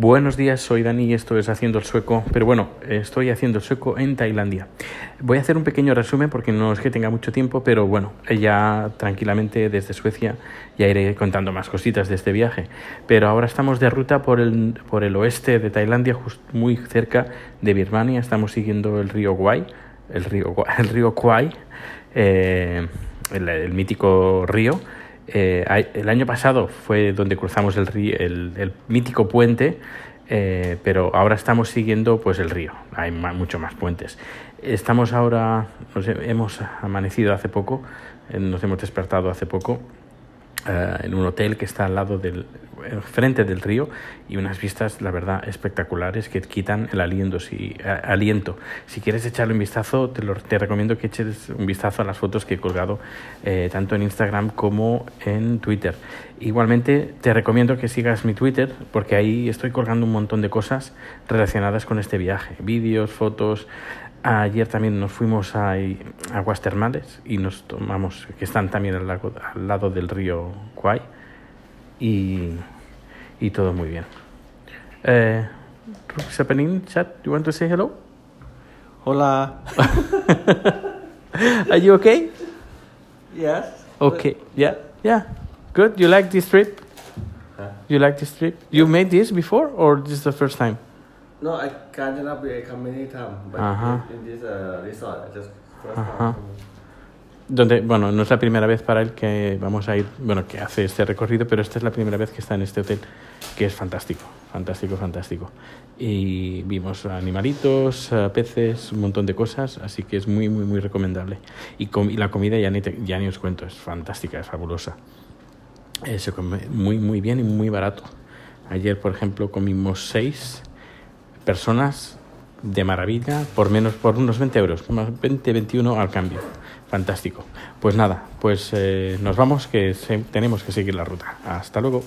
Buenos días, soy Dani y esto es Haciendo el Sueco, pero bueno, estoy haciendo el sueco en Tailandia. Voy a hacer un pequeño resumen porque no es que tenga mucho tiempo, pero bueno, ya tranquilamente desde Suecia ya iré contando más cositas de este viaje. Pero ahora estamos de ruta por el, por el oeste de Tailandia, muy cerca de Birmania, estamos siguiendo el río Kwai, el río, el río Kwai, eh, el mítico río eh, el año pasado fue donde cruzamos el, el, mítico puente, eh, pero ahora estamos siguiendo pues el río. Hay mucho más puentes. Estamos ahora, nos hemos amanecido hace poco, eh, nos hemos despertado hace poco en un hotel que está al lado del frente del río y unas vistas, la verdad, espectaculares que quitan el aliento. Si, aliento. si quieres echarle un vistazo, te, lo, te recomiendo que eches un vistazo a las fotos que he colgado eh, tanto en Instagram como en Twitter. Igualmente, te recomiendo que sigas mi Twitter porque ahí estoy colgando un montón de cosas relacionadas con este viaje, vídeos, fotos. Ayer también nos fuimos a aguas termales y nos tomamos, que están también al, al lado del río Kwai y, y todo muy bien. Eh, Zeppelin, chat, you want to say hello? Hola. Are you okay? Yes. Okay. Yeah. Yeah. Good. You like this trip? Huh? You like this trip? You made this before, or this is the first time? No, I can't come many times, but Uh-huh. in this uh, resort, I just first Uh-huh. time. Donde, bueno, no es la primera vez para él que vamos a ir, bueno, que hace este recorrido, pero esta es la primera vez que está en este hotel, que es fantástico, fantástico, fantástico. Y vimos animalitos, eh, peces, un montón de cosas, así que es muy, muy, muy recomendable. Y, la comida ya ni, te- ya ni os cuento, es fantástica, es fabulosa. Eh, se come muy, muy bien y muy barato. Ayer, por ejemplo, comimos seis personas de maravilla por menos por unos 20 euros, más 20, 21 al cambio. Fantástico. Pues nada, pues eh, nos vamos que tenemos que seguir la ruta. Hasta luego.